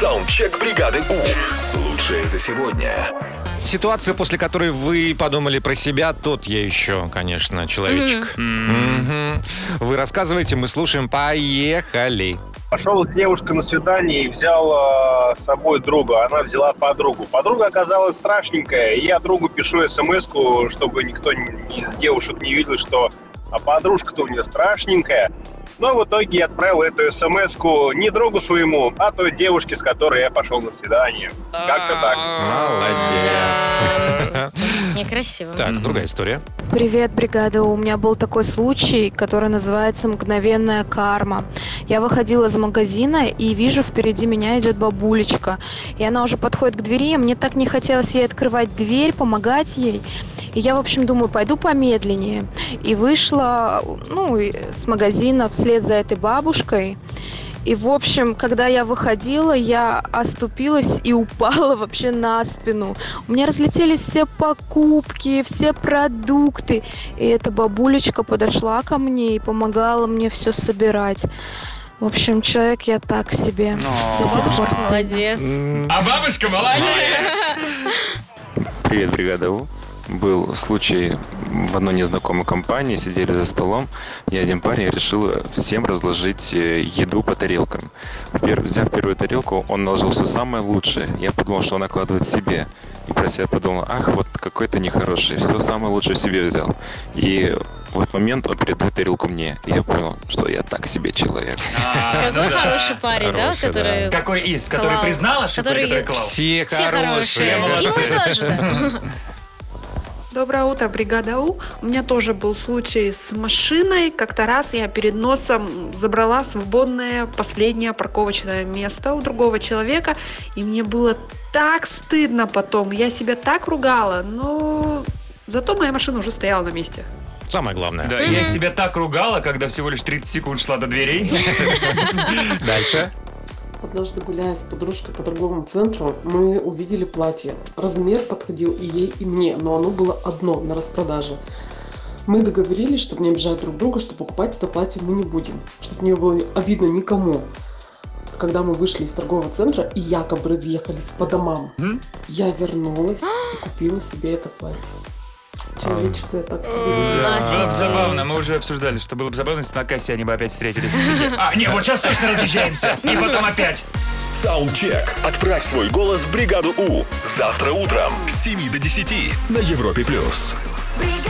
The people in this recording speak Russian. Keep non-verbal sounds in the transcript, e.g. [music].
Саундчек бригады У. Лучшее за сегодня. Ситуация, после которой вы подумали про себя, тот я еще, конечно, человечек. Мгм. Вы рассказываете, мы слушаем. Поехали. Пошел с девушкой на свидание и взял э, с собой друга. Она взяла подругу. Подруга оказалась страшненькая. И я другу пишу смс чтобы никто ни- из девушек не видел, что а подружка-то у нее страшненькая. Но в итоге отправил эту смс не другу своему, а той девушке, с которой я пошел на свидание. Как-то так. Молодец. Некрасиво. Так, другая история. Привет, бригада. У меня был такой случай, который называется «Мгновенная карма». Я выходила из магазина и вижу, впереди меня идет бабулечка. И она уже подходит к двери, и мне так не хотелось ей открывать дверь, помогать ей. И я, в общем, думаю, пойду помедленнее. И вышла, ну, с магазина вслед за этой бабушкой. И, в общем, когда я выходила, я оступилась и упала [laughs] вообще на спину. У меня разлетелись все покупки, все продукты. И эта бабулечка подошла ко мне и помогала мне все собирать. В общем, человек я так себе. До сих пор. Молодец. А бабушка молодец! Привет, бригада У. Был случай в одной незнакомой компании, сидели за столом, и один парень решил всем разложить э, еду по тарелкам. Взяв первую тарелку, он наложил все самое лучшее. Я подумал, что он накладывает себе. И про себя подумал, ах, вот какой ты нехороший, все самое лучшее себе взял. И в этот момент он передает тарелку мне. И я понял, что я так себе человек. А, [laughs] ну Какой да. хороший парень, да, который... Какой из? Который признал ошибку Который- клал? Все хорошие. И мы тоже. Доброе утро, бригада У. У меня тоже был случай с машиной. Как-то раз я перед носом забрала свободное последнее парковочное место у другого человека. И мне было так стыдно потом. Я себя так ругала, но зато моя машина уже стояла на месте. Самое главное. Да, я себя так ругала, когда всего лишь 30 секунд шла до дверей. [laughs] Дальше. Однажды, гуляя с подружкой по торговому центру, мы увидели платье. Размер подходил и ей, и мне, но оно было одно, на распродаже. Мы договорились, чтобы не обижать друг друга, что покупать это платье мы не будем, чтобы не было обидно никому. Когда мы вышли из торгового центра и якобы разъехались по домам, я вернулась и купила себе это платье. Человечек, ты так себе Было бы забавно, мы уже обсуждали, что было бы забавно, если на кассе они бы опять встретились. А, не, вот сейчас точно разъезжаемся. И потом опять. Саундчек. Отправь свой голос в бригаду У. Завтра утром с 7 до 10 на Европе+. плюс. бригада.